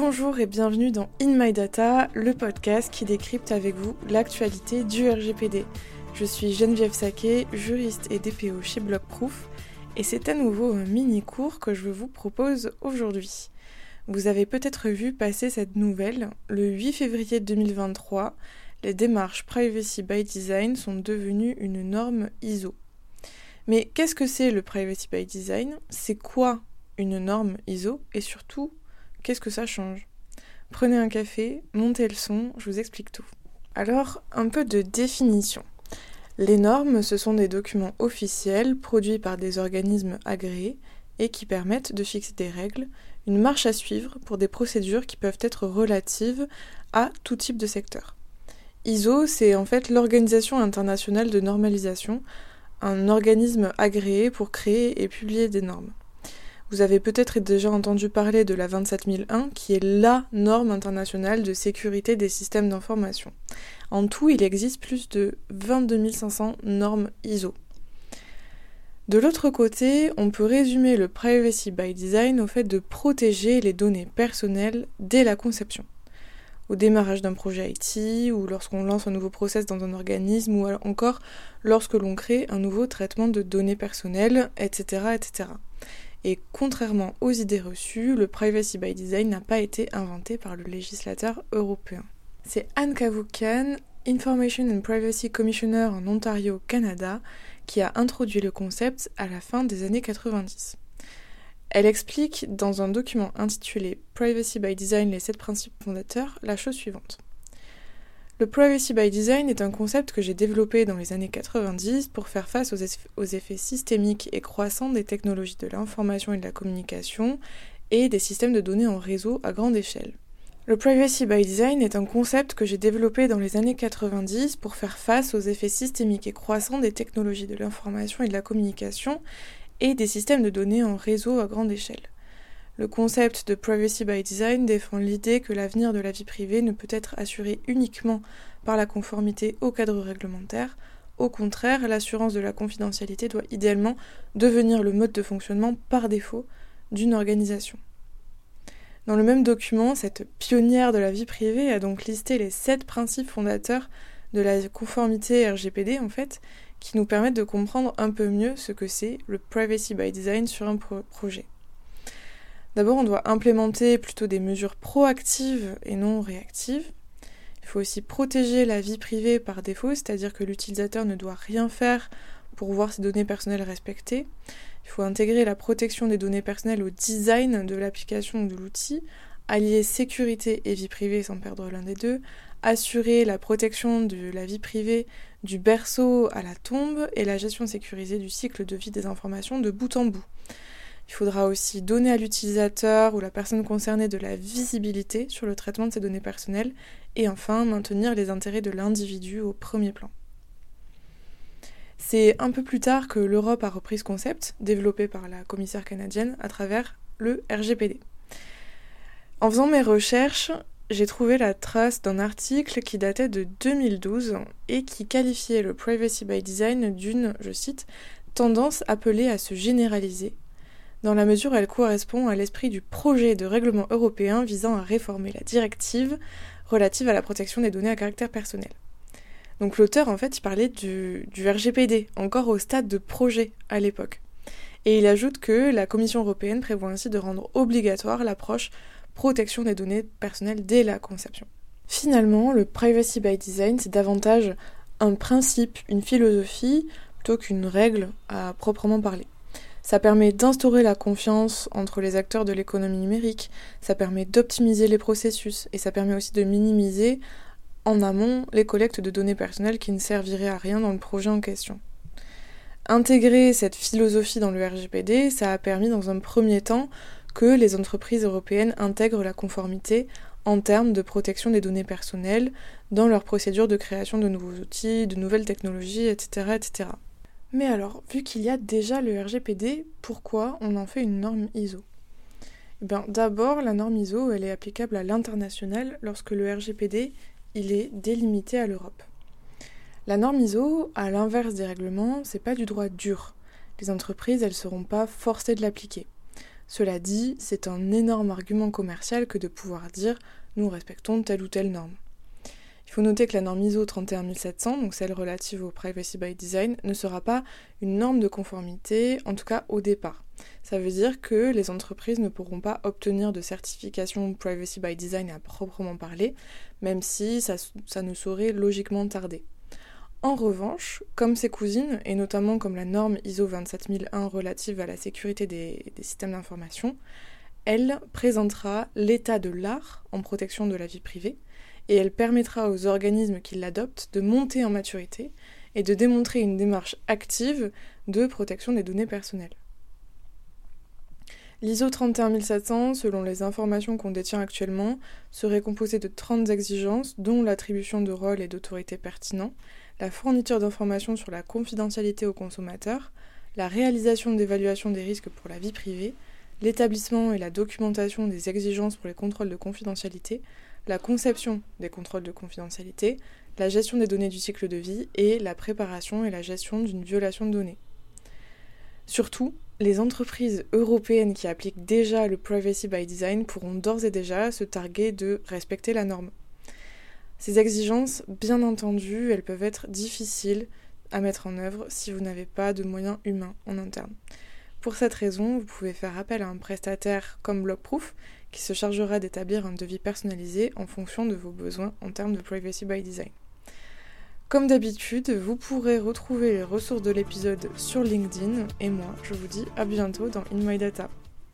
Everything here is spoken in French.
Bonjour et bienvenue dans In My Data, le podcast qui décrypte avec vous l'actualité du RGPD. Je suis Geneviève Saquet, juriste et DPO chez Blockproof, et c'est à nouveau un mini-cours que je vous propose aujourd'hui. Vous avez peut-être vu passer cette nouvelle. Le 8 février 2023, les démarches Privacy by Design sont devenues une norme ISO. Mais qu'est-ce que c'est le Privacy by Design? C'est quoi une norme ISO? Et surtout, Qu'est-ce que ça change? Prenez un café, montez le son, je vous explique tout. Alors, un peu de définition. Les normes, ce sont des documents officiels produits par des organismes agréés et qui permettent de fixer des règles, une marche à suivre pour des procédures qui peuvent être relatives à tout type de secteur. ISO, c'est en fait l'Organisation internationale de normalisation, un organisme agréé pour créer et publier des normes. Vous avez peut-être déjà entendu parler de la 27001, qui est LA norme internationale de sécurité des systèmes d'information. En tout, il existe plus de 22 500 normes ISO. De l'autre côté, on peut résumer le Privacy by Design au fait de protéger les données personnelles dès la conception. Au démarrage d'un projet IT, ou lorsqu'on lance un nouveau process dans un organisme, ou encore lorsque l'on crée un nouveau traitement de données personnelles, etc. etc. Et contrairement aux idées reçues, le Privacy by Design n'a pas été inventé par le législateur européen. C'est Anne Cavoucan, Information and Privacy Commissioner en Ontario, Canada, qui a introduit le concept à la fin des années 90. Elle explique dans un document intitulé Privacy by Design les 7 principes fondateurs la chose suivante. Le privacy by design est un concept que j'ai développé dans les années 90 pour faire face aux, effets systémiques et croissants des technologies de l'information et de la communication et des systèmes de données en réseau à grande échelle. Le privacy by design est un concept que j'ai développé dans les années 90 pour faire face aux effets systémiques et croissants des technologies de l'information et de la communication et des systèmes de données en réseau à grande échelle. Le concept de Privacy by Design défend l'idée que l'avenir de la vie privée ne peut être assuré uniquement par la conformité au cadre réglementaire. Au contraire, l'assurance de la confidentialité doit idéalement devenir le mode de fonctionnement par défaut d'une organisation. Dans le même document, cette pionnière de la vie privée a donc listé les sept principes fondateurs de la conformité RGPD en fait, qui nous permettent de comprendre un peu mieux ce que c'est le privacy by design sur un projet. D'abord, on doit implémenter plutôt des mesures proactives et non réactives. Il faut aussi protéger la vie privée par défaut, c'est-à-dire que l'utilisateur ne doit rien faire pour voir ses données personnelles respectées. Il faut intégrer la protection des données personnelles au design de l'application ou de l'outil, allier sécurité et vie privée sans perdre l'un des deux, assurer la protection de la vie privée du berceau à la tombe et la gestion sécurisée du cycle de vie des informations de bout en bout. Il faudra aussi donner à l'utilisateur ou la personne concernée de la visibilité sur le traitement de ses données personnelles et enfin maintenir les intérêts de l'individu au premier plan. C'est un peu plus tard que l'Europe a repris ce concept, développé par la commissaire canadienne à travers le RGPD. En faisant mes recherches, j'ai trouvé la trace d'un article qui datait de 2012 et qui qualifiait le privacy by design d'une, je cite, tendance appelée à se généraliser dans la mesure où elle correspond à l'esprit du projet de règlement européen visant à réformer la directive relative à la protection des données à caractère personnel. Donc l'auteur, en fait, il parlait du, du RGPD, encore au stade de projet à l'époque. Et il ajoute que la Commission européenne prévoit ainsi de rendre obligatoire l'approche protection des données personnelles dès la conception. Finalement, le privacy by design, c'est davantage un principe, une philosophie, plutôt qu'une règle à proprement parler. Ça permet d'instaurer la confiance entre les acteurs de l'économie numérique, ça permet d'optimiser les processus et ça permet aussi de minimiser en amont les collectes de données personnelles qui ne serviraient à rien dans le projet en question. Intégrer cette philosophie dans le RGPD, ça a permis dans un premier temps que les entreprises européennes intègrent la conformité en termes de protection des données personnelles dans leurs procédures de création de nouveaux outils, de nouvelles technologies, etc. etc. Mais alors, vu qu'il y a déjà le RGPD, pourquoi on en fait une norme ISO eh bien, D'abord, la norme ISO, elle est applicable à l'international lorsque le RGPD, il est délimité à l'Europe. La norme ISO, à l'inverse des règlements, c'est pas du droit dur. Les entreprises, elles seront pas forcées de l'appliquer. Cela dit, c'est un énorme argument commercial que de pouvoir dire nous respectons telle ou telle norme. Il faut noter que la norme ISO 31700, donc celle relative au privacy by design, ne sera pas une norme de conformité, en tout cas au départ. Ça veut dire que les entreprises ne pourront pas obtenir de certification privacy by design à proprement parler, même si ça, ne saurait logiquement tarder. En revanche, comme ses cousines, et notamment comme la norme ISO 27001 relative à la sécurité des systèmes d'information, elle présentera l'état de l'art en protection de la vie privée, et elle permettra aux organismes qui l'adoptent de monter en maturité et de démontrer une démarche active de protection des données personnelles. L'ISO 31700, selon les informations qu'on détient actuellement, serait composé de 30 exigences, dont l'attribution de rôles et d'autorités pertinents, la fourniture d'informations sur la confidentialité aux consommateurs, la réalisation d'évaluations des risques pour la vie privée, l'établissement et la documentation des exigences pour les contrôles de confidentialité, la conception des contrôles de confidentialité, la gestion des données du cycle de vie et la préparation et la gestion d'une violation de données. Surtout, les entreprises européennes qui appliquent déjà le Privacy by Design pourront d'ores et déjà se targuer de respecter la norme. Ces exigences, bien entendu, elles peuvent être difficiles à mettre en œuvre si vous n'avez pas de moyens humains en interne. Pour cette raison, vous pouvez faire appel à un prestataire comme Blockproof qui se chargera d'établir un devis personnalisé en fonction de vos besoins en termes de privacy by design. Comme d'habitude, vous pourrez retrouver les ressources de l'épisode sur LinkedIn et moi, je vous dis à bientôt dans In My Data.